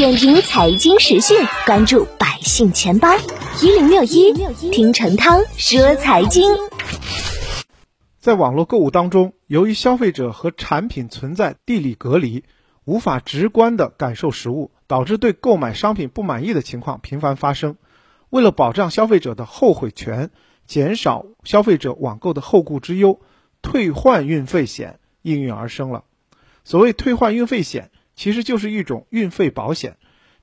点评财经时讯，关注百姓钱包一零六一，听陈涛说财经。在网络购物当中，由于消费者和产品存在地理隔离，无法直观的感受实物，导致对购买商品不满意的情况频繁发生。为了保障消费者的后悔权，减少消费者网购的后顾之忧，退换运费险应运而生了。所谓退换运费险。其实就是一种运费保险，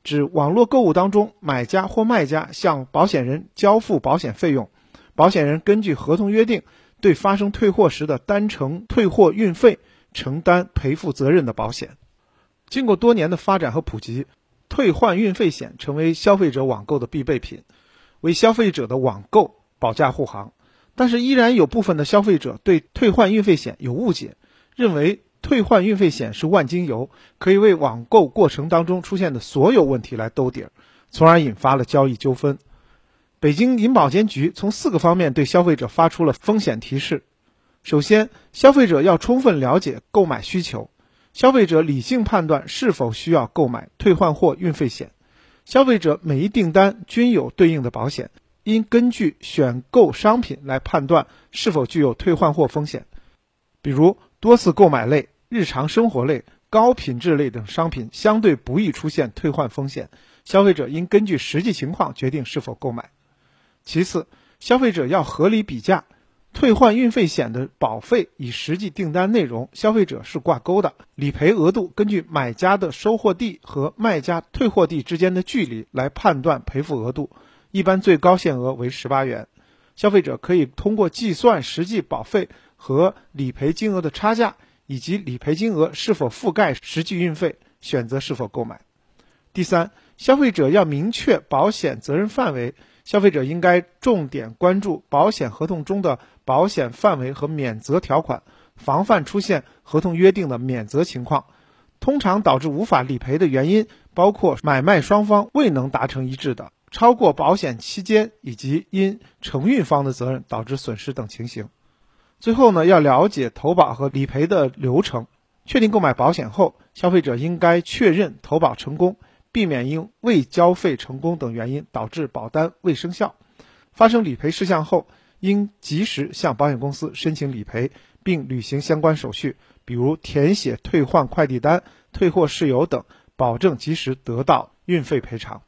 指网络购物当中，买家或卖家向保险人交付保险费用，保险人根据合同约定，对发生退货时的单程退货运费承担赔付责任的保险。经过多年的发展和普及，退换运费险成为消费者网购的必备品，为消费者的网购保驾护航。但是，依然有部分的消费者对退换运费险有误解，认为。退换运费险是万金油，可以为网购过程当中出现的所有问题来兜底儿，从而引发了交易纠纷。北京银保监局从四个方面对消费者发出了风险提示：首先，消费者要充分了解购买需求，消费者理性判断是否需要购买退换货运费险。消费者每一订单均有对应的保险，应根据选购商品来判断是否具有退换货风险，比如多次购买类。日常生活类、高品质类等商品相对不易出现退换风险，消费者应根据实际情况决定是否购买。其次，消费者要合理比价，退换运费险的保费与实际订单内容、消费者是挂钩的，理赔额度根据买家的收货地和卖家退货地之间的距离来判断赔付额度，一般最高限额为十八元。消费者可以通过计算实际保费和理赔金额的差价。以及理赔金额是否覆盖实际运费，选择是否购买。第三，消费者要明确保险责任范围，消费者应该重点关注保险合同中的保险范围和免责条款，防范出现合同约定的免责情况。通常导致无法理赔的原因包括买卖双方未能达成一致的、超过保险期间以及因承运方的责任导致损失等情形。最后呢，要了解投保和理赔的流程。确定购买保险后，消费者应该确认投保成功，避免因未交费成功等原因导致保单未生效。发生理赔事项后，应及时向保险公司申请理赔，并履行相关手续，比如填写退换快递单、退货事由等，保证及时得到运费赔偿。